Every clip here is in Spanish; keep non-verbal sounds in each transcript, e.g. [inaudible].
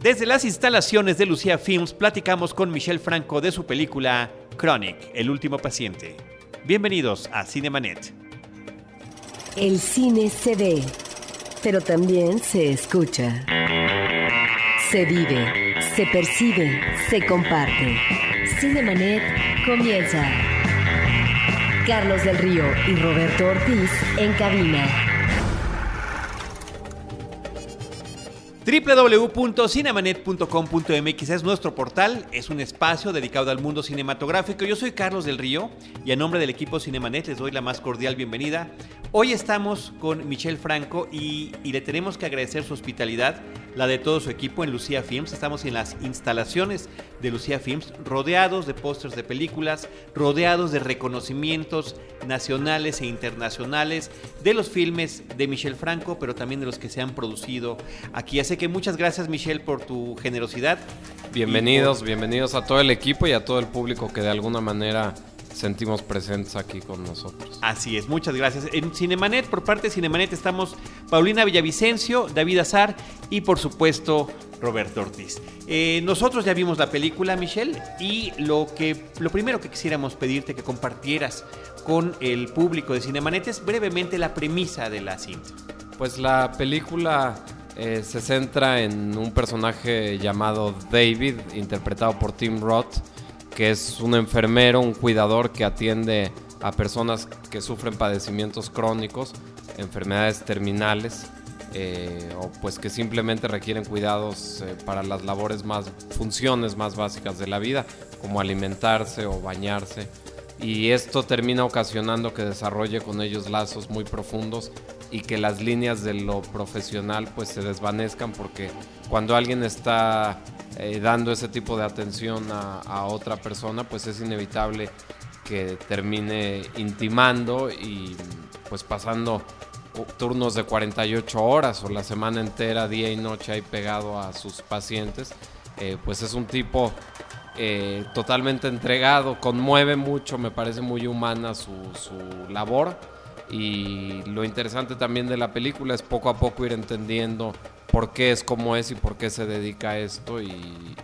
Desde las instalaciones de Lucía Films platicamos con Michelle Franco de su película Chronic, El último paciente. Bienvenidos a Cinemanet. El cine se ve, pero también se escucha. Se vive, se percibe, se comparte. Cinemanet comienza. Carlos del Río y Roberto Ortiz en cabina. www.cinemanet.com.mx es nuestro portal, es un espacio dedicado al mundo cinematográfico. Yo soy Carlos del Río y a nombre del equipo Cinemanet les doy la más cordial bienvenida. Hoy estamos con Michelle Franco y, y le tenemos que agradecer su hospitalidad, la de todo su equipo en Lucía Films. Estamos en las instalaciones de Lucía Films, rodeados de pósters de películas, rodeados de reconocimientos nacionales e internacionales de los filmes de Michelle Franco, pero también de los que se han producido aquí. Así que muchas gracias Michelle por tu generosidad. Bienvenidos, bienvenidos a todo el equipo y a todo el público que de alguna manera sentimos presentes aquí con nosotros. Así es, muchas gracias. En Cinemanet, por parte de Cinemanet, estamos Paulina Villavicencio, David Azar y por supuesto Roberto Ortiz. Eh, nosotros ya vimos la película, Michelle, y lo, que, lo primero que quisiéramos pedirte que compartieras con el público de Cinemanet es brevemente la premisa de la cinta. Pues la película eh, se centra en un personaje llamado David, interpretado por Tim Roth, que es un enfermero, un cuidador que atiende a personas que sufren padecimientos crónicos, enfermedades terminales, eh, o pues que simplemente requieren cuidados eh, para las labores más, funciones más básicas de la vida, como alimentarse o bañarse. Y esto termina ocasionando que desarrolle con ellos lazos muy profundos y que las líneas de lo profesional pues se desvanezcan porque cuando alguien está eh, dando ese tipo de atención a, otra persona, pues es inevitable que termine intimando y pues pasando turnos de 48 horas o la semana entera, día y noche ahí pegado a sus pacientes. Eh, pues es un tipo eh, totalmente entregado, conmueve mucho, me parece muy humana su, su labor. Y lo interesante también de la película es poco a poco ir entendiendo por qué es como es y por qué se dedica a esto. Y,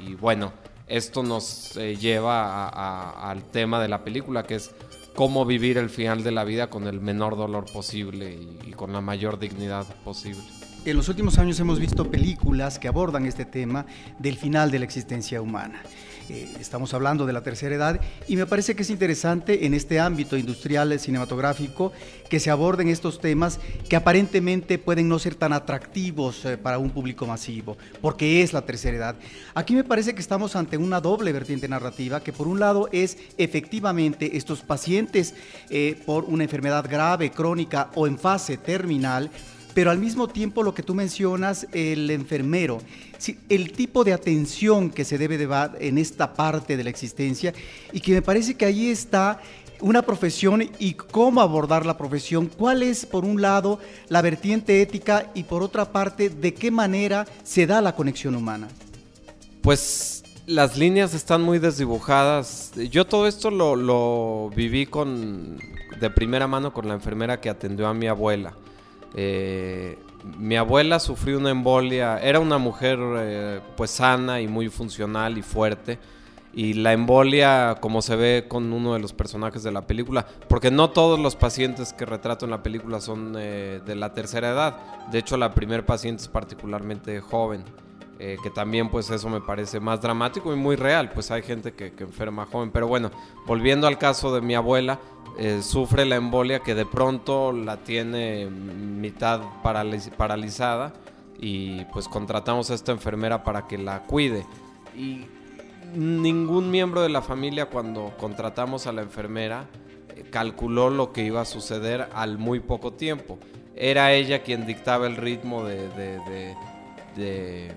y bueno, esto nos eh, lleva a, a, al tema de la película, que es cómo vivir el final de la vida con el menor dolor posible y, y con la mayor dignidad posible. En los últimos años hemos visto películas que abordan este tema del final de la existencia humana. Eh, estamos hablando de la tercera edad y me parece que es interesante en este ámbito industrial cinematográfico que se aborden estos temas que aparentemente pueden no ser tan atractivos eh, para un público masivo, porque es la tercera edad. Aquí me parece que estamos ante una doble vertiente narrativa, que por un lado es efectivamente estos pacientes eh, por una enfermedad grave, crónica o en fase terminal, pero al mismo tiempo lo que tú mencionas, el enfermero, el tipo de atención que se debe de dar en esta parte de la existencia y que me parece que ahí está una profesión y cómo abordar la profesión, cuál es por un lado la vertiente ética y por otra parte de qué manera se da la conexión humana. Pues las líneas están muy desdibujadas. Yo todo esto lo, lo viví con de primera mano con la enfermera que atendió a mi abuela. Eh, mi abuela sufrió una embolia, era una mujer eh, pues sana y muy funcional y fuerte. Y la embolia, como se ve con uno de los personajes de la película, porque no todos los pacientes que retrato en la película son eh, de la tercera edad. De hecho, la primer paciente es particularmente joven, eh, que también pues eso me parece más dramático y muy real. Pues hay gente que, que enferma joven. Pero bueno, volviendo al caso de mi abuela, eh, sufre la embolia que de pronto la tiene mitad paraliz paralizada y pues contratamos a esta enfermera para que la cuide. Y ningún miembro de la familia cuando contratamos a la enfermera eh, calculó lo que iba a suceder al muy poco tiempo. Era ella quien dictaba el ritmo de... de, de, de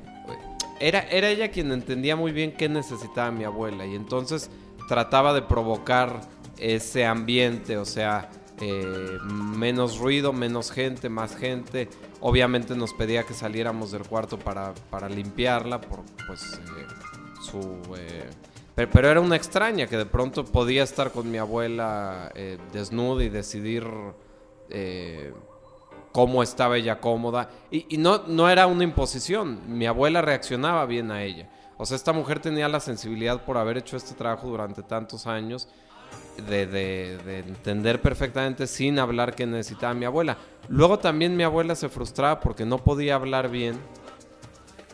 era, era ella quien entendía muy bien qué necesitaba mi abuela y entonces trataba de provocar ese ambiente, o sea, eh, menos ruido, menos gente, más gente. Obviamente nos pedía que saliéramos del cuarto para, para limpiarla, por pues eh, su... Eh, pero, pero, era una extraña que de pronto podía estar con mi abuela desnuda y decidir cómo estaba ella cómoda. Y, y no, no era una imposición, mi abuela reaccionaba bien a ella. O sea, esta mujer tenía la sensibilidad por haber hecho este trabajo durante tantos años de, de- de entender perfectamente sin hablar que necesitaba mi abuela. Luego también mi abuela se frustraba porque no podía hablar bien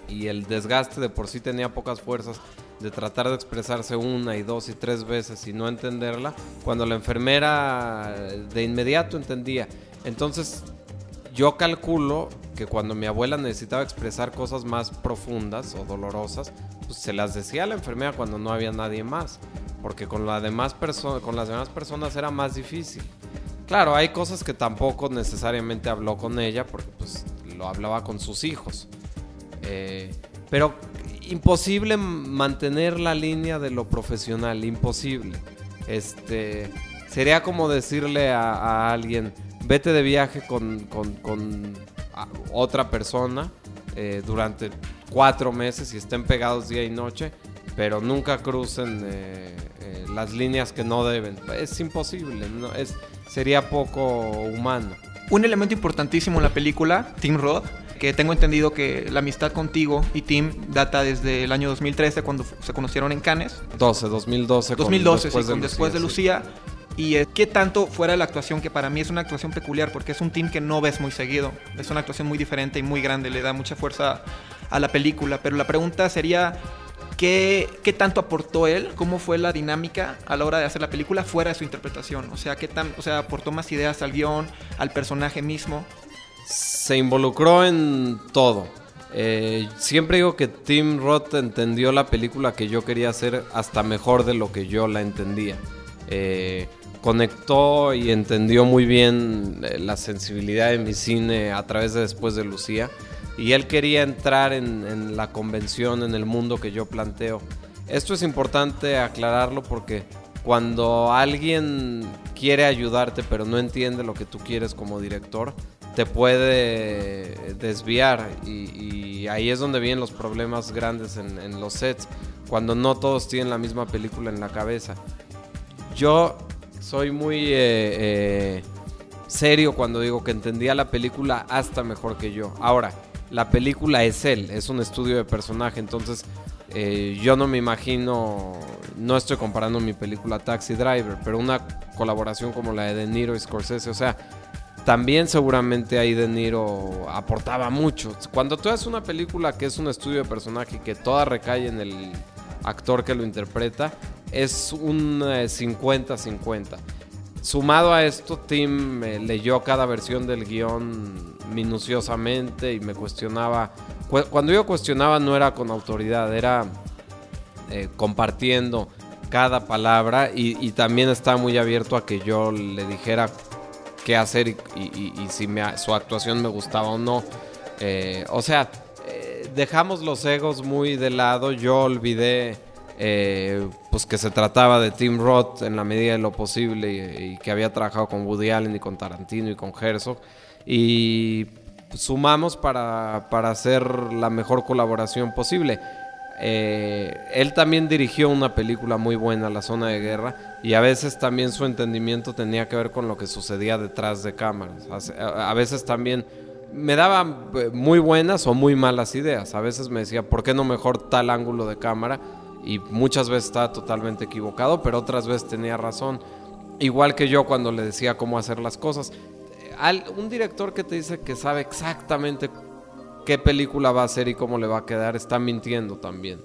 y el desgaste de por sí tenía pocas fuerzas de tratar de expresarse una y dos y tres veces y no entenderla, cuando la enfermera de inmediato entendía. Entonces yo calculo que cuando mi abuela necesitaba expresar cosas más profundas o dolorosas, pues se las decía a la enfermera cuando no había nadie más, porque con, demás con las demás personas era más difícil. Claro, hay cosas que tampoco necesariamente habló con ella, porque pues lo hablaba con sus hijos. Eh, pero imposible mantener la línea de lo profesional, imposible. Este sería como decirle a alguien, vete de viaje con, con- con, a- otra persona eh, durante cuatro meses y estén pegados día y noche, pero nunca crucen eh, eh, las líneas que no deben. Es imposible, no, es, sería poco humano. Un elemento importantísimo en la película, Tim Roth, que tengo entendido que la amistad contigo y Tim data desde el año 2013 cuando se conocieron en Cannes. 12, 2012. con 2012, después sí, de con después de. Lucía. Y qué tanto fuera de la actuación, que para mí es una actuación peculiar, porque es un team que no ves muy seguido. Es una actuación muy diferente y muy grande, le da mucha fuerza a la película. Pero la pregunta sería, ¿qué, qué tanto aportó él? ¿Cómo fue la dinámica a la hora de hacer la película fuera de su interpretación? O sea, ¿qué tan, o sea, aportó más ideas al guion, al personaje mismo? se involucró en todo. Eh, siempre digo que Tim Roth entendió la película que yo quería hacer hasta mejor de lo que yo la entendía. Eh, conectó y entendió muy bien eh, la sensibilidad de mi cine a través de Después de Lucía. Y él quería entrar en, en la convención, en el mundo que yo planteo. Esto es importante aclararlo porque cuando alguien quiere ayudarte pero no entiende lo que tú quieres como director, te puede desviar y, y ahí es donde vienen los problemas grandes en, en los sets, cuando no todos tienen la misma película en la cabeza. Yo soy muy eh, eh, serio cuando digo que entendía la película hasta mejor que yo. Ahora, la película es él, es un estudio de personaje, entonces eh, yo no me imagino, no estoy comparando mi película Taxi Driver, pero una colaboración como la de De Niro y Scorsese, o sea, también seguramente ahí De Niro aportaba mucho. Cuando tú haces una película que es un estudio de personaje y que toda recae en el actor que lo interpreta, es un eh, 50-50. Sumado a esto, Tim eh, leyó cada versión del guion minuciosamente y me cuestionaba. cu- Cuando yo cuestionaba no era con autoridad, era eh, compartiendo cada palabra y, también estaba muy abierto a que yo le dijera qué hacer y, si me- su actuación me gustaba o no. Eh, o sea, eh, dejamos los egos muy de lado. Yo olvidé eh, pues que se trataba de Tim Roth en la medida de lo posible y, que había trabajado con Woody Allen y con Tarantino y con Herzog. Y sumamos para, para hacer la mejor colaboración posible. Eh, él también dirigió una película muy buena, La Zona de Guerra, y a veces también su entendimiento tenía que ver con lo que sucedía detrás de cámaras. A veces también me daba eh, muy buenas o muy malas ideas. A veces me decía, ¿por qué no mejor tal ángulo de cámara? Y muchas veces estaba totalmente equivocado, pero otras veces tenía razón. Igual que yo cuando le decía cómo hacer las cosas. Eh, al- un director que te dice que sabe exactamente qué película va a hacer y cómo le va a quedar, está mintiendo también.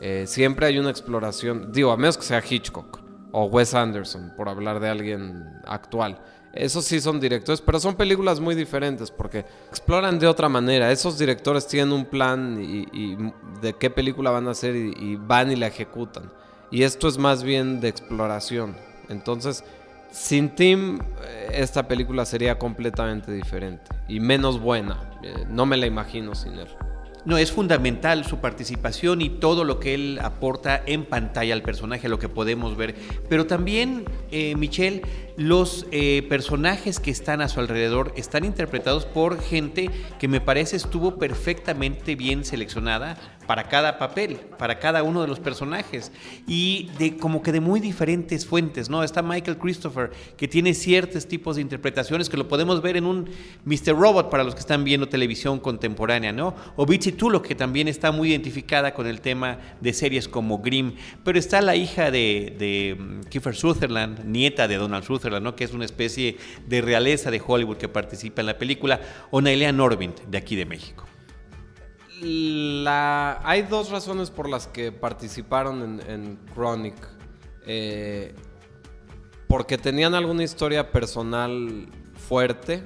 Eh, siempre hay una exploración, digo, a menos que sea Hitchcock o Wes Anderson, por hablar de alguien actual. Esos sí son directores, pero son películas muy diferentes porque exploran de otra manera. Esos directores tienen un plan y, de qué película van a hacer y, y van y la ejecutan. Y esto es más bien de exploración. Entonces, sin Tim, eh, esta película sería completamente diferente y menos buena. Eh, no me la imagino sin él. No, es fundamental su participación y todo lo que él aporta en pantalla al personaje, lo que podemos ver. Pero también, eh, Michelle, los eh, personajes que están a su alrededor están interpretados por gente que me parece estuvo perfectamente bien seleccionada para cada papel, para cada uno de los personajes y de como que de muy diferentes fuentes, ¿no? Está Michael Christopher que tiene ciertos tipos de interpretaciones que lo podemos ver en un Mr. Robot para los que están viendo televisión contemporánea, ¿no? O Bitsy Tulloch que también está muy identificada con el tema de series como Grimm, pero está la hija de, de mm, Kiefer Sutherland, nieta de Donald Sutherland, ¿no? Que es una especie de realeza de Hollywood que participa en la película, o Nailea Norvin de aquí de México hay dos razones por las que participaron en, Chronic. Eh, porque tenían alguna historia personal fuerte,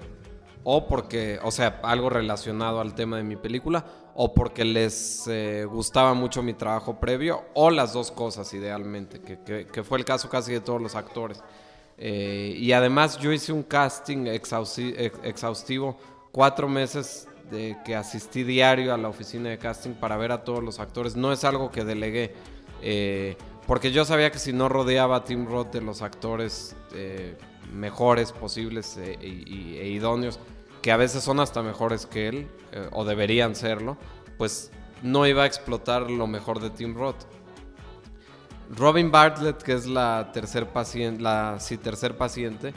o porque, o sea, algo relacionado al tema de mi película, o porque les eh, gustaba mucho mi trabajo previo, o las dos cosas idealmente, que, fue el caso casi de todos los actores. Eh, y además yo hice un casting exhaustivo cuatro meses de que asistí diario a la oficina de casting para ver a todos los actores. No es algo que delegué, eh, porque yo sabía que si no rodeaba a Tim Roth de los actores eh, mejores posibles e, idóneos, que a veces son hasta mejores que él, o deberían serlo, pues no iba a explotar lo mejor de Tim Roth. Robin Bartlett, que es la tercer paciente, la sí, tercer paciente,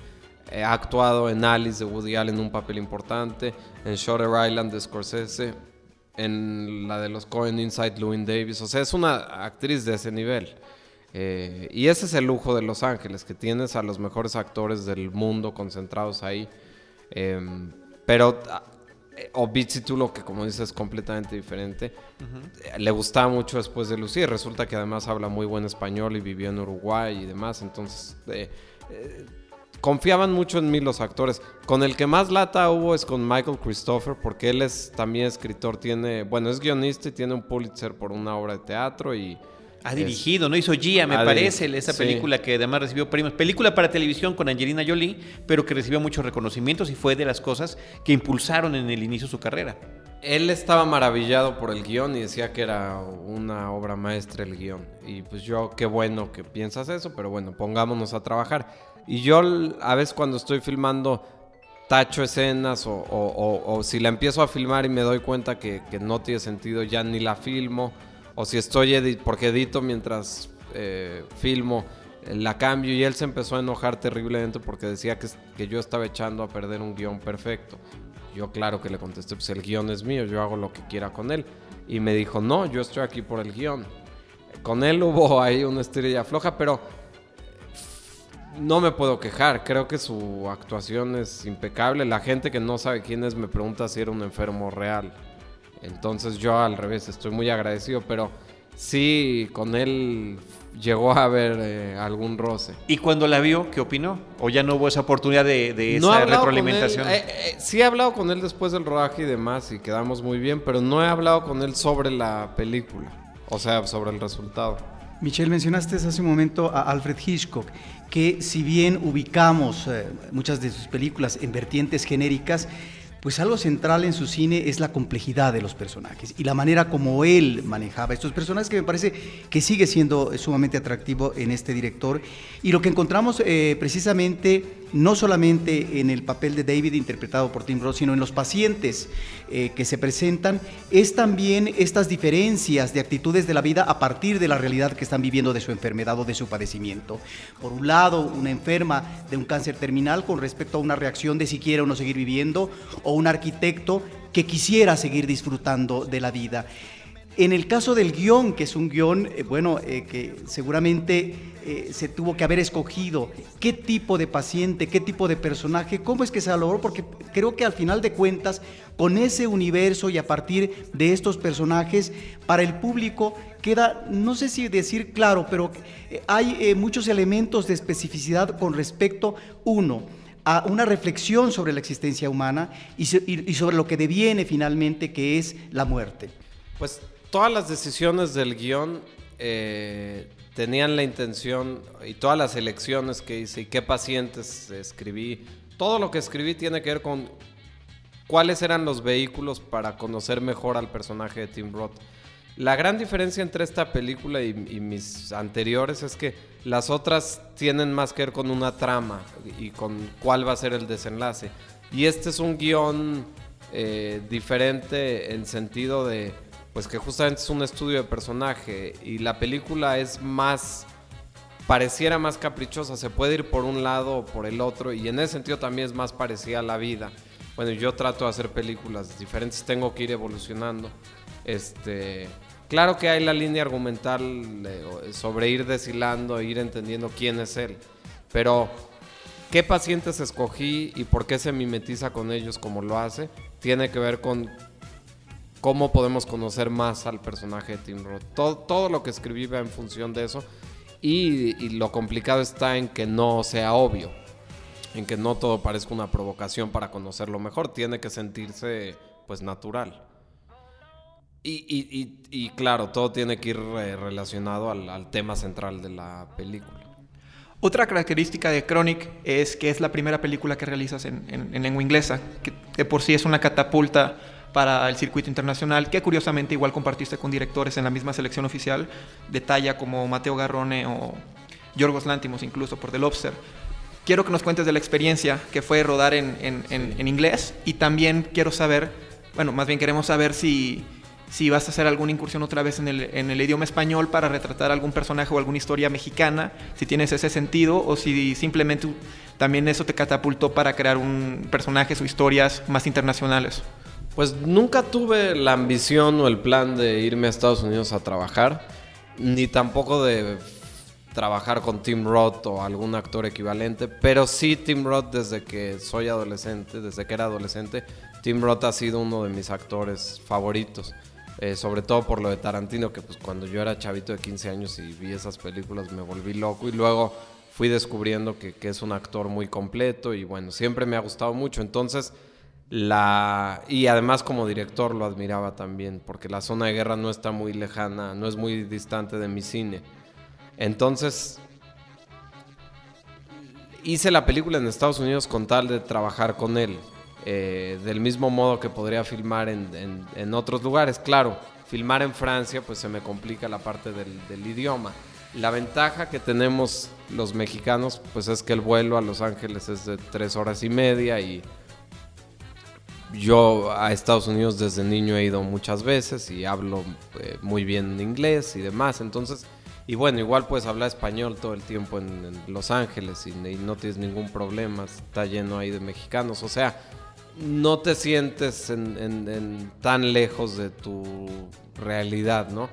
ha actuado en Alice de Woody Allen un papel importante, en Shutter Island de Scorsese, en la de los Cohen Inside Louis Davis. O sea, es una actriz de ese nivel. Eh, y ese es el lujo de Los Ángeles, que tienes a los mejores actores del mundo concentrados ahí. Em, pero eh, o Bitsy que como dices es completamente diferente. Le gustaba mucho después de Lucía. Resulta que además habla muy buen español y vivió en Uruguay y demás. Entonces, eh, confiaban mucho en mí los actores. Con el que más lata hubo es con Michael Christopher, porque él es también escritor, tiene, bueno, es guionista y tiene un Pulitzer por una obra de teatro y... Ha dirigido, ¿no? Hizo Gia, me parece, esa película que además recibió premios. Película para televisión con Angelina Jolie, pero que recibió muchos reconocimientos y fue de las cosas que impulsaron en el inicio su carrera. Él estaba maravillado por el guion y decía que era una obra maestra el guion. Y pues yo, qué bueno que piensas eso, pero bueno, pongámonos a trabajar. Y yo a veces cuando estoy filmando tacho escenas o, si la empiezo a filmar y me doy cuenta que, no tiene sentido, ya ni la filmo. O si estoy, porque edito mientras eh, filmo, la cambio y él se empezó a enojar terriblemente porque decía que, que yo estaba echando a perder un guion perfecto. Yo claro que le contesté, pues el guion es mío, yo hago lo que quiera con él. Y me dijo, no, yo estoy aquí por el guion. Con él hubo [laughs] ahí una estrella floja, pero no me puedo quejar, creo que su actuación es impecable. La gente que no sabe quién es me pregunta si era un enfermo real. Entonces yo al revés estoy muy agradecido, pero sí con él llegó a haber eh, algún roce. ¿Y cuando la vio, qué opinó? ¿O ya no hubo esa oportunidad de, esa retroalimentación? Eh, eh, sí he hablado con él después del rodaje y demás y quedamos muy bien, pero no he hablado con él sobre la película, o sea, sobre el resultado. Michelle, mencionaste hace un momento a Alfred Hitchcock, que si bien ubicamos eh, muchas de sus películas en vertientes genéricas, pues algo central en su cine es la complejidad de los personajes y la manera como él manejaba estos personajes que me parece que sigue siendo sumamente atractivo en este director. Y lo que encontramos eh, precisamente no solamente en el papel de David interpretado por Tim Roth, sino en los pacientes eh, que se presentan, es también estas diferencias de actitudes de la vida a partir de la realidad que están viviendo de su enfermedad o de su padecimiento. Por un lado, una enferma de un cáncer terminal con respecto a una reacción de si quiere o no seguir viviendo, o un arquitecto que quisiera seguir disfrutando de la vida. En el caso del guion, que es un guion, eh, bueno, eh, que seguramente eh, se tuvo que haber escogido qué tipo de paciente, qué tipo de personaje, cómo es que se logró, porque creo que al final de cuentas, con ese universo y a partir de estos personajes, para el público queda, no sé si decir claro, pero hay muchos elementos de especificidad con respecto, uno, a una reflexión sobre la existencia humana y, y sobre lo que deviene finalmente, que es la muerte. Pues todas las decisiones del guion eh, tenían la intención y todas las elecciones que hice y qué pacientes escribí, todo lo que escribí tiene que ver con cuáles eran los vehículos para conocer mejor al personaje de Tim Roth. La gran diferencia entre esta película y, mis anteriores es que las otras tienen más que ver con una trama y con cuál va a ser el desenlace. Y este es un guion eh, diferente en sentido de, pues que justamente es un estudio de personaje y la película es más, pareciera más caprichosa, se puede ir por un lado o por el otro y en ese sentido también es más parecida a la vida. Bueno, yo trato de hacer películas diferentes, tengo que ir evolucionando. Este, claro que hay la línea argumental sobre ir deshilando, ir entendiendo quién es él, pero qué pacientes escogí y por qué se mimetiza con ellos como lo hace, tiene que ver con cómo podemos conocer más al personaje de Tim Roth. Todo, todo lo que escribí va en función de eso y, y lo complicado está en que no sea obvio, en que no todo parezca una provocación para conocerlo mejor, tiene que sentirse pues natural. Y, y- y- claro, todo tiene que ir eh, relacionado al, al tema central de la película. Otra característica de Chronic es que es la primera película que realizas en, en- en lengua inglesa, que de por sí es una catapulta para el circuito internacional, que curiosamente igual compartiste con directores en la misma selección oficial, de talla como Mateo Garrone o Yorgos Lántimos, incluso por The Lobster. Quiero que nos cuentes de la experiencia que fue rodar en, en- en- en inglés y también quiero saber, bueno, más bien queremos saber si, si vas a hacer alguna incursión otra vez en el, en el idioma español para retratar algún personaje o alguna historia mexicana, si tienes ese sentido o si simplemente también eso te catapultó para crear un personajes o historias más internacionales. Pues nunca tuve la ambición o el plan de irme a Estados Unidos a trabajar, ni tampoco de trabajar con Tim Roth o algún actor equivalente, pero sí Tim Roth desde que soy adolescente, desde que era adolescente, Tim Roth ha sido uno de mis actores favoritos. Eh, sobre todo por lo de Tarantino, que pues cuando yo era chavito de 15 años y vi esas películas me volví loco y luego fui descubriendo que, que es un actor muy completo y bueno, siempre me ha gustado mucho. Entonces, y además como director lo admiraba también, porque la zona de guerra no está muy lejana, no es muy distante de mi cine. Entonces, hice la película en Estados Unidos con tal de trabajar con él. eh, del mismo modo que podría filmar en, en- en otros lugares. Claro, filmar en Francia pues se me complica la parte del, del idioma. La ventaja que tenemos los mexicanos pues es que el vuelo a Los Ángeles es de tres horas y media y yo a Estados Unidos desde niño he ido muchas veces y hablo eh, muy bien inglés y demás. Entonces, y bueno, igual puedes hablar español todo el tiempo en, Los Ángeles y, no tienes ningún problema. Está lleno ahí de mexicanos. O sea, no te sientes en, en- en tan lejos de tu realidad, ¿no?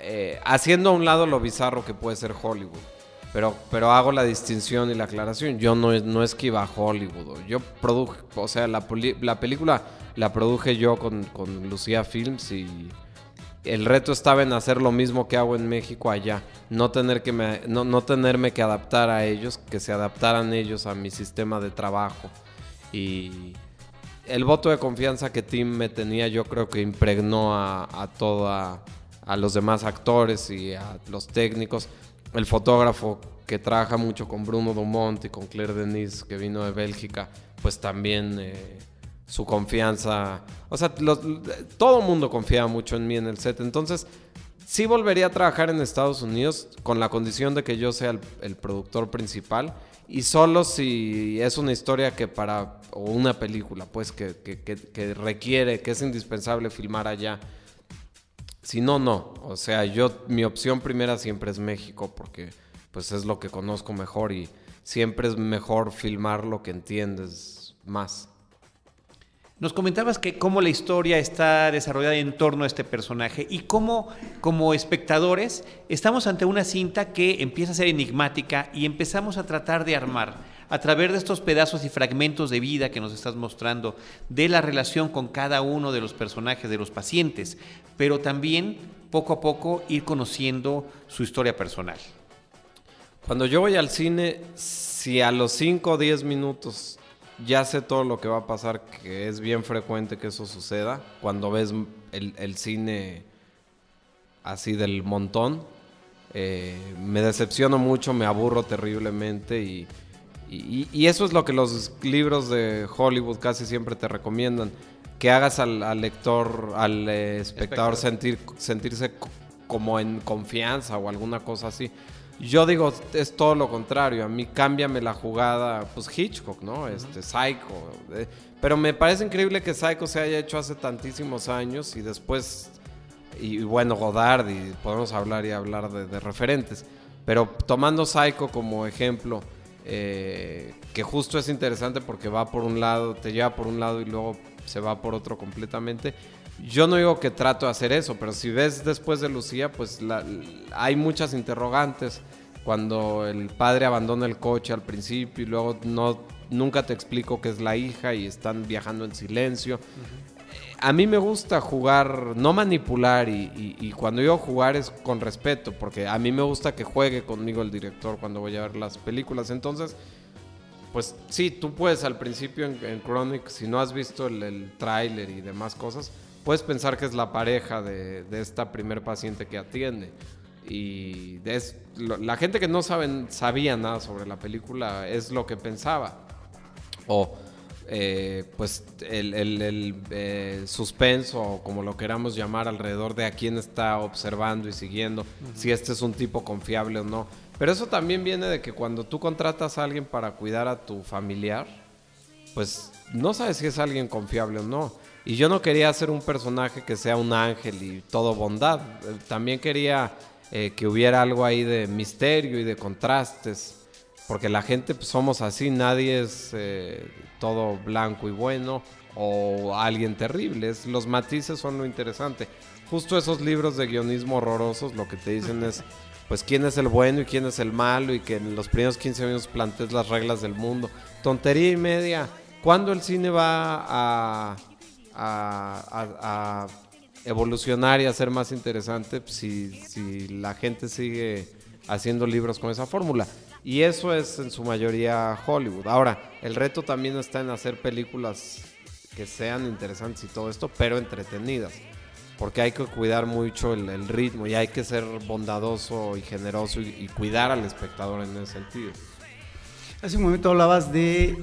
Eh, haciendo a un lado lo bizarro que puede ser Hollywood. Pero, pero hago la distinción y la aclaración. Yo no, no es que iba a Hollywood. Yo produje, o sea, la, la película la produje yo con, con Lucía Films y el reto estaba en hacer lo mismo que hago en México allá. No, tener que me- no, no tenerme que adaptar a ellos, que se adaptaran ellos a mi sistema de trabajo. Y el voto de confianza que Tim me tenía yo creo que impregnó a, a toda a los demás actores y a los técnicos el fotógrafo que trabaja mucho con Bruno Dumont y con Claire Denis que vino de Bélgica pues también eh, su confianza o sea todo el mundo confiaba mucho en mí en el set. Entonces sí volvería a trabajar en Estados Unidos con la condición de que yo sea el, el productor principal y solo si es una historia que para o una película pues que, que- que- que requiere que es indispensable filmar allá si no no. O sea yo mi opción primera siempre es México porque pues es lo que conozco mejor y siempre es mejor filmar lo que entiendes más. Nos comentabas que cómo la historia está desarrollada en torno a este personaje y cómo como espectadores estamos ante una cinta que empieza a ser enigmática y empezamos a tratar de armar a través de estos pedazos y fragmentos de vida que nos estás mostrando de la relación con cada uno de los personajes, de los pacientes, pero también poco a poco ir conociendo su historia personal. Cuando yo voy al cine, si a los 5 o 10 minutos ya sé todo lo que va a pasar, que es bien frecuente que eso suceda, cuando ves el, cine así del montón, eh, me decepciono mucho, me aburro terriblemente y, y- y eso es lo que los libros de Hollywood casi siempre te recomiendan. que hagas al, al lector, al eh, espectador sentir, sentirse co- como en confianza o alguna cosa así. Yo digo, es todo lo contrario. A mí cámbiame la jugada, pues Hitchcock, ¿no? Este, Psycho. eh, pero me parece increíble que Psycho se haya hecho hace tantísimos años y después, y, y bueno, Godard, y podemos hablar y hablar de, de referentes. Pero tomando Psycho como ejemplo, eh, que justo es interesante porque va por un lado, te lleva por un lado y luego se va por otro completamente. Yo no digo que trato de hacer eso, pero si ves después de Lucía, pues la- hay muchas interrogantes. Cuando el padre abandona el coche al principio y luego no, nunca te explico que es la hija y están viajando en silencio. A mí me gusta jugar, no manipular y, cuando digo jugar es con respeto, porque a mí me gusta que juegue conmigo el director cuando voy a ver las películas. Entonces, pues sí, tú puedes al principio en, en Chronic, si no has visto el, el tráiler y demás cosas, puedes pensar que es la pareja de, de esta primer paciente que atiende. Y es, la gente que no saben, sabía nada sobre la película es lo que pensaba. O eh, pues el, el- el, eh, suspenso, o como lo queramos llamar, alrededor de a quién está observando y siguiendo, si este es un tipo confiable o no. Pero eso también viene de que cuando tú contratas a alguien para cuidar a tu familiar, pues no sabes si es alguien confiable o no. Y yo no quería hacer un personaje que sea un ángel y todo bondad. Eh, También quería eh, que hubiera algo ahí de misterio y de contrastes. Porque la gente pues, somos así, nadie es eh, todo blanco y bueno o alguien terrible. Es- los matices son lo interesante. Justo esos libros de guionismo horrorosos lo que te dicen es [laughs] pues quién es el bueno y quién es el malo y que en los primeros 15 minutos plantees las reglas del mundo. Tontería y media. ¿Cuándo el cine va a, a- a- a evolucionar y a ser más interesante Pues, si, si la gente sigue haciendo libros con esa fórmula? Y eso es en su mayoría Hollywood. Ahora, el reto también está en hacer películas que sean interesantes y todo esto, pero entretenidas. Porque hay que cuidar mucho el, ritmo y hay que ser bondadoso y generoso y, y cuidar al espectador en ese sentido. Hace un momento hablabas de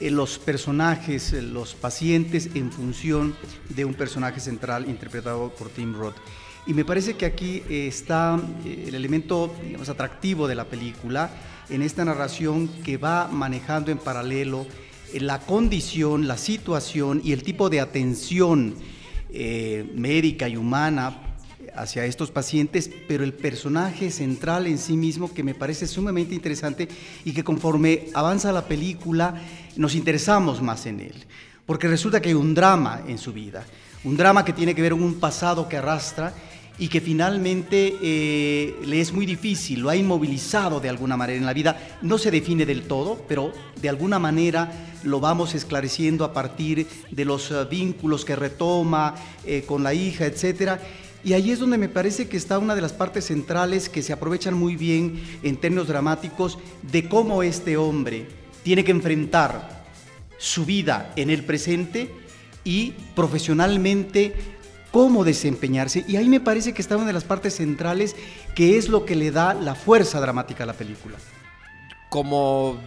eh, los personajes, eh, los pacientes en función de un personaje central interpretado por Tim Roth. Y me parece que aquí eh, está eh, el elemento digamos, atractivo de la película en esta narración que va manejando en paralelo eh, la condición, la situación y el tipo de atención médica y humana hacia estos pacientes, pero el personaje central en sí mismo que me parece sumamente interesante y que conforme avanza la película nos interesamos más en él, porque resulta que hay un drama en su vida, un drama que tiene que ver con un pasado que arrastra y que finalmente eh, le es muy difícil, lo ha inmovilizado de alguna manera en la vida, no se define del todo, pero de alguna manera lo vamos esclareciendo a partir de los eh, vínculos que retoma eh, con la hija, etcétera. Y ahí es donde me parece que está una de las partes centrales que se aprovechan muy bien en términos dramáticos de cómo este hombre tiene que enfrentar su vida en el presente y profesionalmente cómo desempeñarse. Y ahí me parece que está una de las partes centrales que es lo que le da la fuerza dramática a la película. Como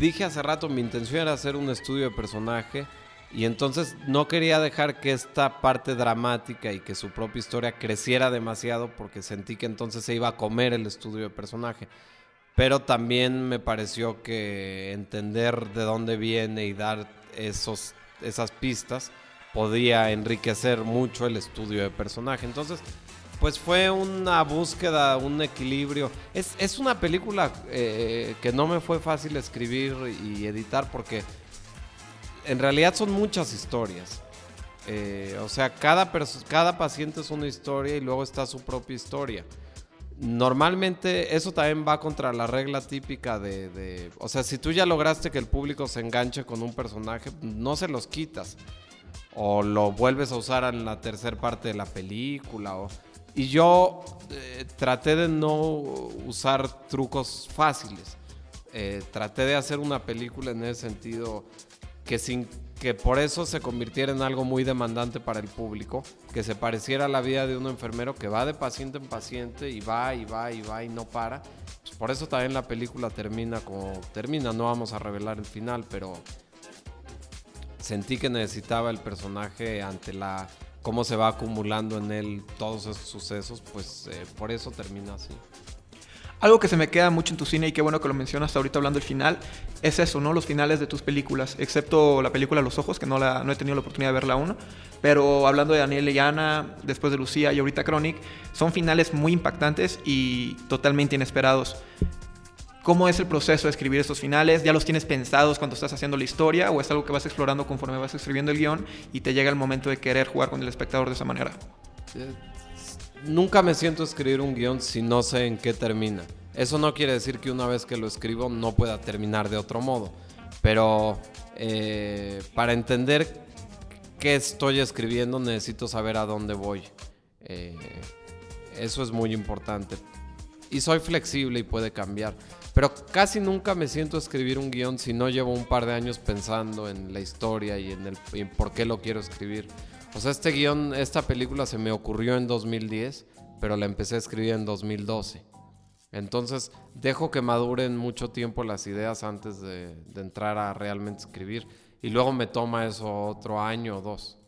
dije hace rato, mi intención era hacer un estudio de personaje y entonces no quería dejar que esta parte dramática y que su propia historia creciera demasiado porque sentí que entonces se iba a comer el estudio de personaje. Pero también me pareció que entender de dónde viene y dar esos, esas pistas podía enriquecer mucho el estudio de personaje. Entonces, pues fue una búsqueda, un equilibrio. Es, es una película eh, que no me fue fácil escribir y editar porque en realidad son muchas historias. Eh, o sea, cada, cada paciente es una historia y luego está su propia historia. Normalmente eso también va contra la regla típica de, de- O sea, si tú ya lograste que el público se enganche con un personaje, no se los quitas. O lo vuelves a usar en la tercera parte de la película. O... Y yo eh, traté de no usar trucos fáciles. Eh, traté de hacer una película en ese sentido que sin que por eso se convirtiera en algo muy demandante para el público, que se pareciera a la vida de un enfermero que va de paciente en paciente y va y va y va y no para. Pues por eso también la película termina como termina, no vamos a revelar el final, pero sentí que necesitaba el personaje ante la cómo se va acumulando en él todos esos sucesos, pues eh, por eso termina así. Algo que se me queda mucho en tu cine y qué bueno que lo mencionas ahorita hablando del final, es eso, ¿no? Los finales de tus películas, excepto la película Los Ojos, que no, la, no he tenido la oportunidad de verla aún, pero hablando de Daniel y Ana, después de Lucía y ahorita Chronic, son finales muy impactantes y totalmente inesperados. ¿Cómo es el proceso de escribir estos finales? ¿Ya los tienes pensados cuando estás haciendo la historia o es algo que vas explorando conforme vas escribiendo el guion y te llega el momento de querer jugar con el espectador de esa manera? Eh, nunca me siento a escribir un guion si no sé en qué termina. Eso no quiere decir que una vez que lo escribo no pueda terminar de otro modo. Pero eh, para entender qué estoy escribiendo necesito saber a dónde voy. Eh, eso es muy importante. Y soy flexible y puede cambiar. Pero casi nunca me siento a escribir un guion si no llevo un par de años pensando en la historia y en, el, por qué lo quiero escribir. O sea, este guion, esta película se me ocurrió en 2010, pero la empecé a escribir en 2012. Entonces, dejo que maduren mucho tiempo las ideas antes de, entrar a realmente escribir. Y luego me toma eso otro año o dos.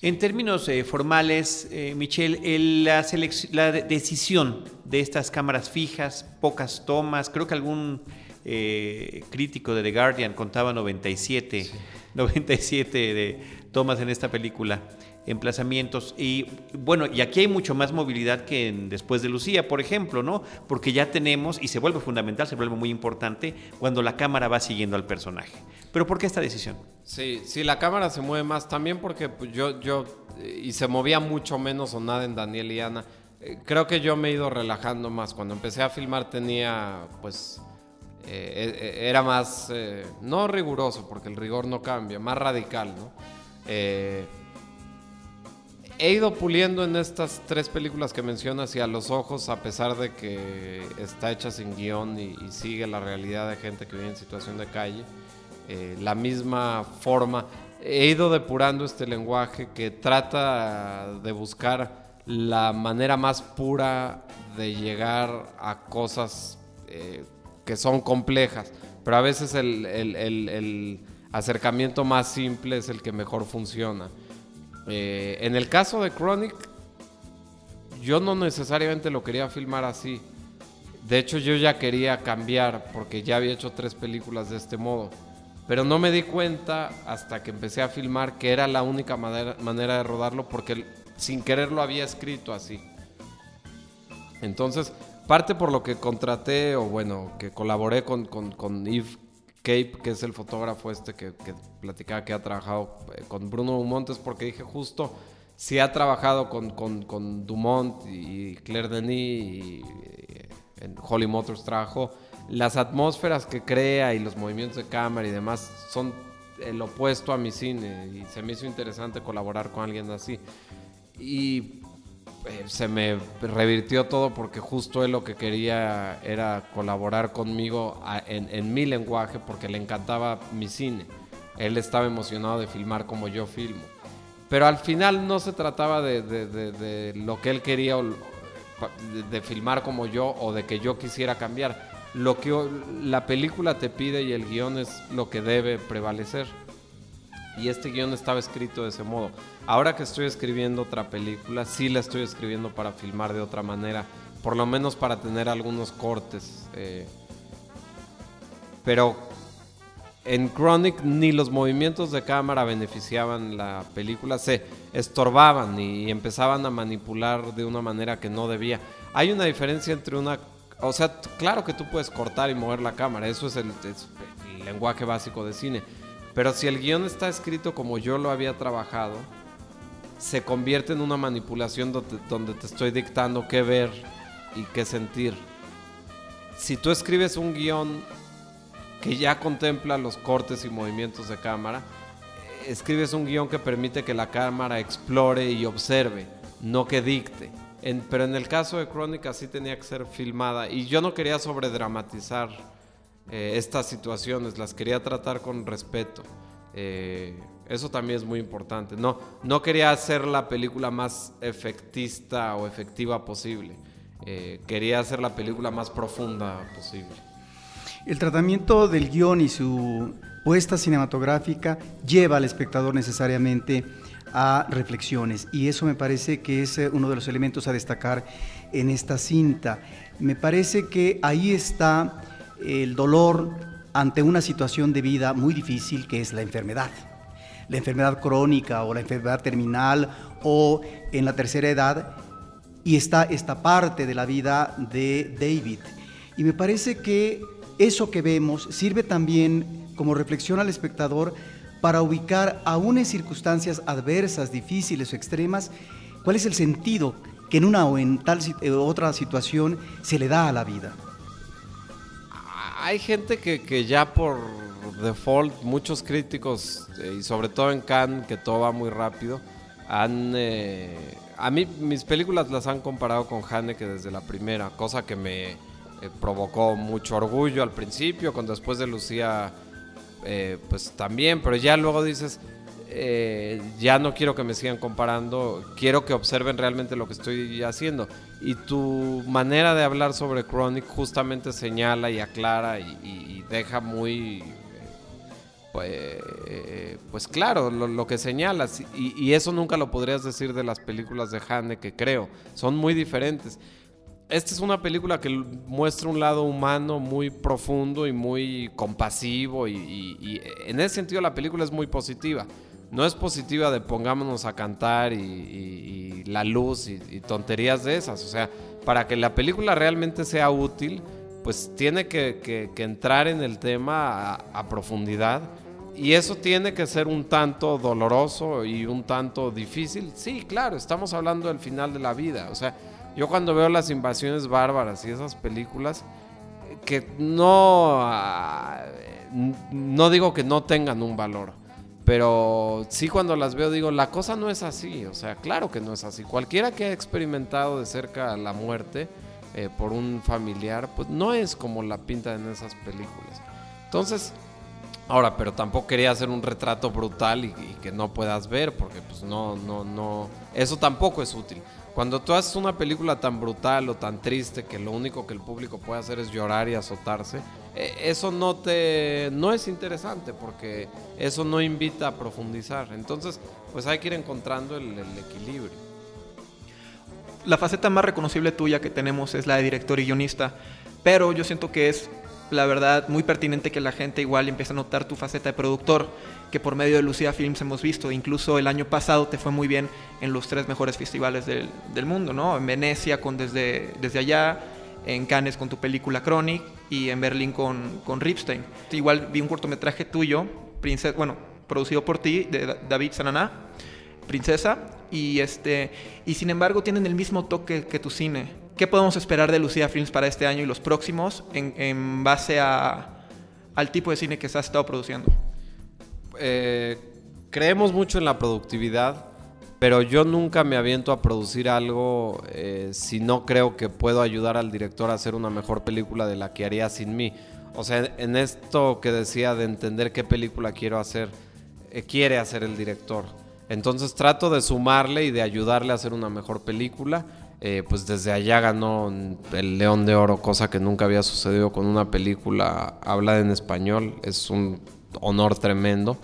En términos eh, formales, eh, Michelle, la, la, decisión de estas cámaras fijas, pocas tomas, creo que algún eh, crítico de The Guardian contaba 97, 97 de tomas en esta película emplazamientos. Y bueno, y aquí hay mucho más movilidad que después de Lucía, por ejemplo, ¿no? Porque ya tenemos, y se vuelve fundamental, se vuelve muy importante, cuando la cámara va siguiendo al personaje. Pero ¿por qué esta decisión? Sí, sí, la cámara se mueve más también porque pues, yo, yo, y se movía mucho menos o nada en Daniel y Ana. Eh, creo que yo me he ido relajando más. Cuando empecé a filmar tenía, pues, eh, eh, era más, no riguroso, porque el rigor no cambia, más radical, ¿no? He ido puliendo en estas tres películas que mencionas y a los ojos, a pesar de que está hecha sin guion y, sigue la realidad de gente que vive en situación de calle, eh, la misma forma. He ido depurando este lenguaje que trata de buscar la manera más pura de llegar a cosas eh, que son complejas, pero a veces el acercamiento más simple es el que mejor funciona. Eh, en el caso de Chronic, yo no necesariamente lo quería filmar así. De hecho, yo ya quería cambiar porque ya había hecho tres películas de este modo. Pero no me di cuenta hasta que empecé a filmar que era la única manera, de rodarlo porque sin querer lo había escrito así. Entonces, parte por lo que contraté o bueno, que colaboré con, con, con Yves Cape, que es el fotógrafo este que, platicaba que ha trabajado eh, con Bruno Dumont, es porque dije justo, si ha trabajado con, con, Dumont y Claire Denis y, eh, en Holly Motors trabajó, las atmósferas que crea y los movimientos de cámara y demás son el opuesto a mi cine y se me hizo interesante colaborar con alguien así. Y se me revirtió todo porque justo él lo que quería era colaborar conmigo en, mi lenguaje porque le encantaba mi cine. Él estaba emocionado de filmar como yo filmo. Pero al final no se trataba de, lo que él quería de, filmar como yo o de que yo quisiera cambiar. Lo que la película te pide y el guion es lo que debe prevalecer. Y este guion estaba escrito de ese modo. Ahora que estoy escribiendo otra película, sí la estoy escribiendo para filmar de otra manera, por lo menos para tener algunos cortes. Eh. pero en Chronic ni los movimientos de cámara beneficiaban la película, se estorbaban y empezaban a manipular de una manera que no debía. Hay una diferencia entre una... O sea, claro que tú puedes cortar y mover la cámara, eso es el, el lenguaje básico de cine. Pero si el guion está escrito como yo lo había trabajado, se convierte en una manipulación donde, te estoy dictando qué ver y qué sentir. Si tú escribes un guion que ya contempla los cortes y movimientos de cámara, escribes un guion que permite que la cámara explore y observe, no que dicte. pero en el caso de Crónica sí tenía que ser filmada y yo no quería sobredramatizar eh, estas situaciones, las quería tratar con respeto. Eh, eso también es muy importante. No, no quería hacer la película más efectista o efectiva posible. Eh, quería hacer la película más profunda posible. El tratamiento del guion y su puesta cinematográfica lleva al espectador necesariamente a reflexiones y eso me parece que es uno de los elementos a destacar en esta cinta. Me parece que ahí está el dolor ante una situación de vida muy difícil que es la enfermedad. La enfermedad crónica o la enfermedad terminal o en la tercera edad y está esta parte de la vida de David. Y me parece que eso que vemos sirve también como reflexión al espectador para ubicar, aún en circunstancias adversas, difíciles o extremas, cuál es el sentido que en una o en tal eh, otra situación se le da a la vida. Hay gente que, ya por default, muchos críticos, eh, y sobre todo en Cannes, que todo va muy rápido, han... Eh, a mí mis películas las han comparado con Haneke desde la primera, cosa que me provocó mucho orgullo al principio, cuando después de Lucía eh, pues también, pero ya luego dices, eh, ya no quiero que me sigan comparando, quiero que observen realmente lo que estoy haciendo. Y tu manera de hablar sobre Chronic justamente señala y aclara y, deja muy, pues, pues, claro, lo, que señalas. Y, y, eso nunca lo podrías decir de las películas de Hane, que creo, son muy diferentes esta es una película que muestra un lado humano muy profundo y muy compasivo y, en ese sentido la película es muy positiva. No es positiva de pongámonos a cantar y, la luz y, tonterías de esas. O sea, para que la película realmente sea útil, pues tiene que, entrar en el tema a profundidad. Y eso tiene que ser un tanto doloroso y un tanto difícil. Sí, claro, estamos hablando del final de la vida. O sea, yo cuando veo las invasiones bárbaras y esas películas, que no, ah, no digo que no tengan un valor, pero sí cuando las veo digo, la cosa no es así, o sea, claro que no es así. Cualquiera que ha experimentado de cerca la muerte eh, por un familiar, pues no es como la pinta en esas películas. Entonces, ahora, pero tampoco quería hacer un retrato brutal y, y que no puedas ver, porque pues no, no, no, eso tampoco es útil. Cuando tú haces una película tan brutal o tan triste que lo único que el público puede hacer es llorar y azotarse, eh, eso no te no es interesante porque eso no invita a profundizar. Entonces, pues hay que ir encontrando el, el equilibrio. La faceta más reconocible tuya que tenemos es la de director y guionista, pero yo siento que es la verdad, muy pertinente que la gente igual empiece a notar tu faceta de productor, que por medio de Lucía Films hemos visto. Incluso el año pasado te fue muy bien en los tres mejores festivales del, mundo, ¿no? En Venecia con Desde, desde Allá, en Cannes con tu película Chronic y en Berlín con, con Ripstein. Igual vi un cortometraje tuyo, Princesa, bueno, producido por ti, de David Sananá, Princesa, y, este, y sin embargo tienen el mismo toque que tu cine ¿Qué podemos esperar de Lucía Films para este año y los próximos en, base a, al tipo de cine que se estado produciendo? Eh, creemos mucho en la productividad, pero yo nunca me aviento a producir algo eh, si no creo que puedo ayudar al director a hacer una mejor película de la que haría sin mí. O sea, en esto que decía de entender qué película quiero hacer, eh, quiere hacer el director. Entonces trato de sumarle y de ayudarle a hacer una mejor película eh, pues desde allá ganó el León de Oro, cosa que nunca había sucedido con una película hablada en español. Es un honor tremendo.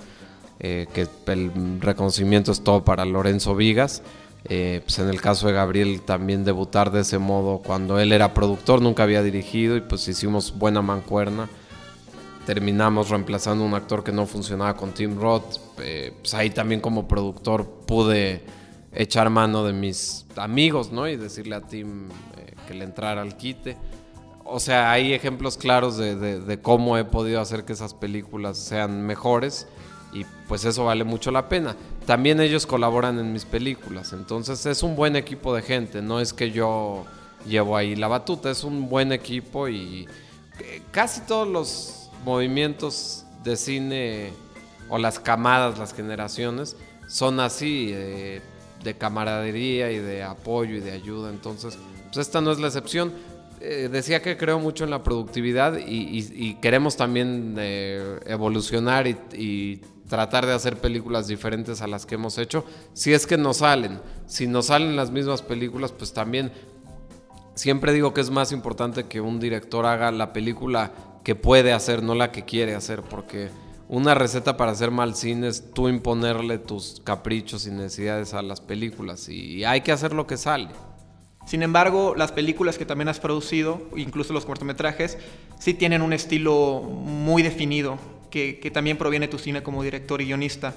Eh, que el reconocimiento es todo para Lorenzo Vigas. Eh, pues en el caso de Gabriel también debutar de ese modo cuando él era productor, nunca había dirigido y pues hicimos buena mancuerna. Terminamos reemplazando un actor que no funcionaba con Tim Roth. pues ahí también como productor pude echar mano de mis amigos, ¿no? Y decirle a Tim eh, que le entrara al quite. O sea, hay ejemplos claros de, cómo he podido hacer que esas películas sean mejores y pues eso vale mucho la pena. También ellos colaboran en mis películas, entonces es un buen equipo de gente, no es que yo llevo ahí la batuta, es un buen equipo y eh, casi todos los movimientos de cine o las camadas, las generaciones, son así. Eh, de camaradería y de apoyo y de ayuda. Entonces, pues esta no es la excepción. Eh, decía que creo mucho en la productividad y, queremos también eh, evolucionar y, tratar de hacer películas diferentes a las que hemos hecho. Si es que nos salen, si nos salen las mismas películas, pues también siempre digo que es más importante que un director haga la película que puede hacer, no la que quiere hacer, porque una receta para hacer mal cine es tú imponerle tus caprichos y necesidades a las películas y hay que hacer lo que sale. Sin embargo, las películas que también has producido, incluso los cortometrajes, sí tienen un estilo muy definido, que, también proviene de tu cine como director y guionista.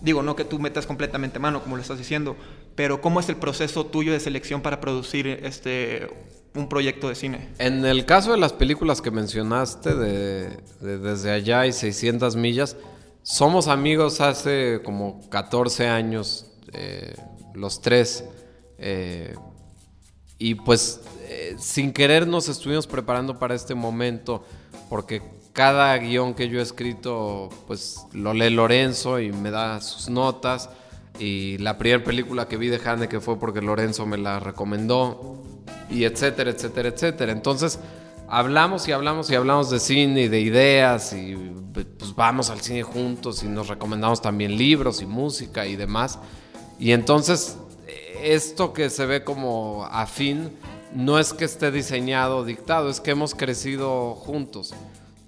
Digo, no que tú metas completamente mano, como lo estás diciendo, pero ¿cómo es el proceso tuyo de selección para producir este, un proyecto de cine? En el caso de las películas que mencionaste, de, de Desde allá y 600 millas, somos amigos hace como 14 años, eh, los tres. Eh, y pues eh, sin querer nos estuvimos preparando para este momento, porque cada guion que yo he escrito, pues lo lee Lorenzo y me da sus notas. Y la primera película que vi de que fue porque Lorenzo me la recomendó. Y etcétera, etcétera, etcétera. Entonces hablamos y hablamos y hablamos de cine y de ideas. Y pues vamos al cine juntos y nos recomendamos también libros y música y demás. Y entonces esto que se ve como afín no es que esté diseñado o dictado, es que hemos crecido juntos.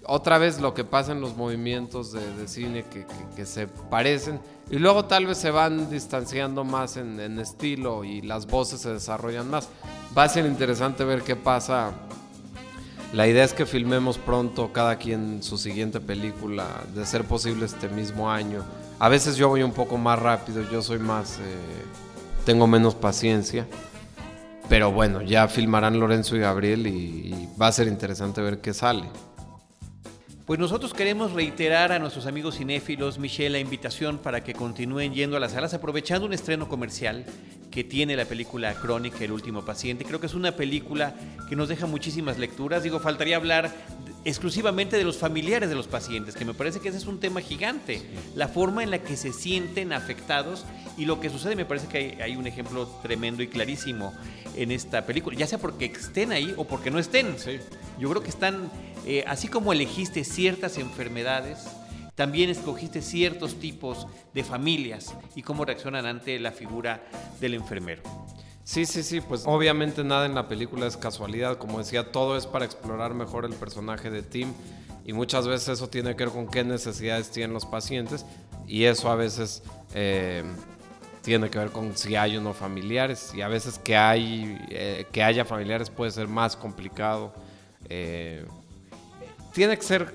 Otra vez lo que pasa en los movimientos de, cine que, se parecen y luego tal vez se van distanciando más en, en, estilo y las voces se desarrollan más. Va a ser interesante ver qué pasa. La idea es que filmemos pronto cada quien su siguiente película, de ser posible este mismo año. A veces yo voy un poco más rápido, yo soy más... Eh, tengo menos paciencia. Pero bueno, ya filmarán Lorenzo y Gabriel y, va a ser interesante ver qué sale. Pues nosotros queremos reiterar a nuestros amigos cinéfilos, Michelle, la invitación para que continúen yendo a las salas aprovechando un estreno comercial que tiene la película Crónica, El último paciente. Creo que es una película que nos deja muchísimas lecturas. Digo, faltaría hablar exclusivamente de los familiares de los pacientes, que me parece que ese es un tema gigante. La forma en la que se sienten afectados y lo que sucede, me parece que hay, un ejemplo tremendo y clarísimo en esta película, ya sea porque estén ahí o porque no estén. Yo creo que están, eh, así como elegiste ciertas enfermedades, también escogiste ciertos tipos de familias y cómo reaccionan ante la figura del enfermero. Sí, sí, sí, pues obviamente nada en la película es casualidad, como decía, todo es para explorar mejor el personaje de Tim y muchas veces eso tiene que ver con qué necesidades tienen los pacientes y eso a veces eh, tiene que ver con si hay o no familiares y a veces que, hay, eh, que haya familiares puede ser más complicado. Eh, tiene que ser,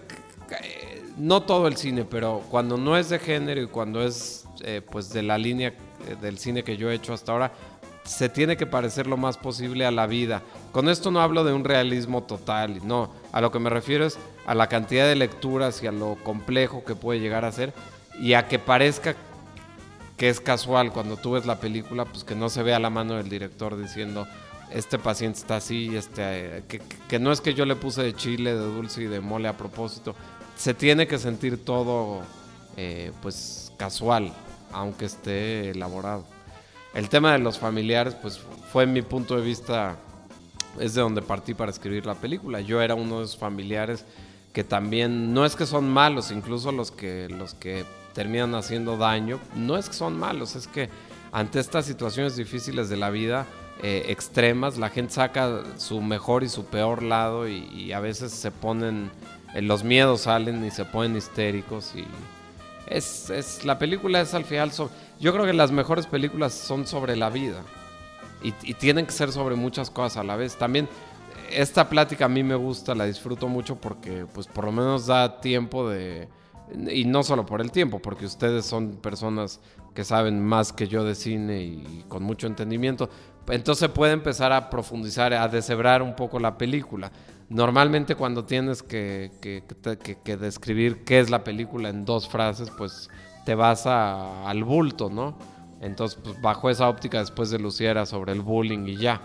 no todo el cine, pero cuando no es de género y cuando es pues de la línea del cine que yo he hecho hasta ahora, se tiene que parecer lo más posible a la vida. Con esto no hablo de un realismo total, no, a lo que me refiero es a la cantidad de lecturas y a lo complejo que puede llegar a ser y a que parezca que es casual cuando tú ves la película, pues que no se vea la mano del director diciendo este paciente está así, este, que, no es que yo le puse de chile, de dulce y de mole a propósito, se tiene que sentir todo eh, pues casual, aunque esté elaborado. El tema de los familiares, pues fue mi punto de vista, es de donde partí para escribir la película. Yo era uno de esos familiares que también, no es que son malos, incluso los que, los que terminan haciendo daño, no es que son malos, es que ante estas situaciones difíciles de la vida, eh, extremas, la gente saca su mejor y su peor lado y, a veces se ponen, eh, los miedos salen y se ponen histéricos y es, es la película es al final sobre yo creo que las mejores películas son sobre la vida y, tienen que ser sobre muchas cosas a la vez. También esta plática a mí me gusta, la disfruto mucho porque pues por lo menos da tiempo de... Y no solo por el tiempo, porque ustedes son personas que saben más que yo de cine y con mucho entendimiento. Entonces puede empezar a profundizar, a deshebrar un poco la película. Normalmente cuando tienes que, describir qué es la película en dos frases, pues te vas al bulto, ¿no? Entonces, pues bajo esa óptica después de Luciera sobre el bullying y ya.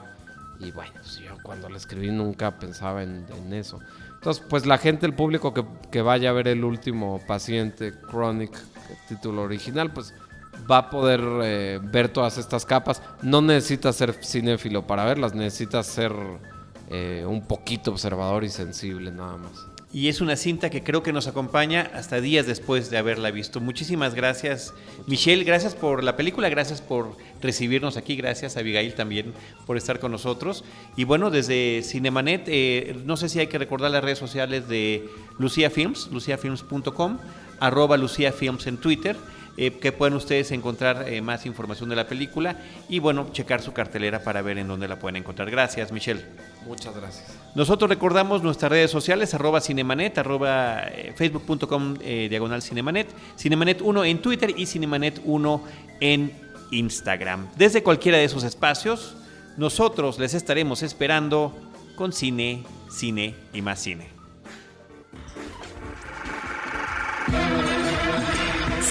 Y bueno, pues, yo cuando la escribí nunca pensaba en, eso. Entonces, pues la gente, el público que, vaya a ver el último paciente, Chronic, título original, pues va a poder eh, ver todas estas capas. No necesitas ser cinéfilo para verlas, necesitas ser eh, un poquito observador y sensible nada más y es una cinta que creo que nos acompaña hasta días después de haberla visto. Muchísimas gracias, Michelle, gracias por la película, gracias por recibirnos aquí, gracias Abigail también por estar con nosotros. Y bueno, desde Cinemanet, eh, no sé si hay que recordar las redes sociales de Lucía Films, luciafilms.com. arroba Lucía Films en Twitter, eh, que pueden ustedes encontrar eh, más información de la película y bueno, checar su cartelera para ver en dónde la pueden encontrar. Gracias, Michelle. Muchas gracias. Nosotros recordamos nuestras redes sociales, arroba cinemanet, arroba eh, facebook.com diagonal cinemanet, cinemanet 1 en Twitter y cinemanet 1 en Instagram. Desde cualquiera de esos espacios, nosotros les estaremos esperando con cine, cine y más cine.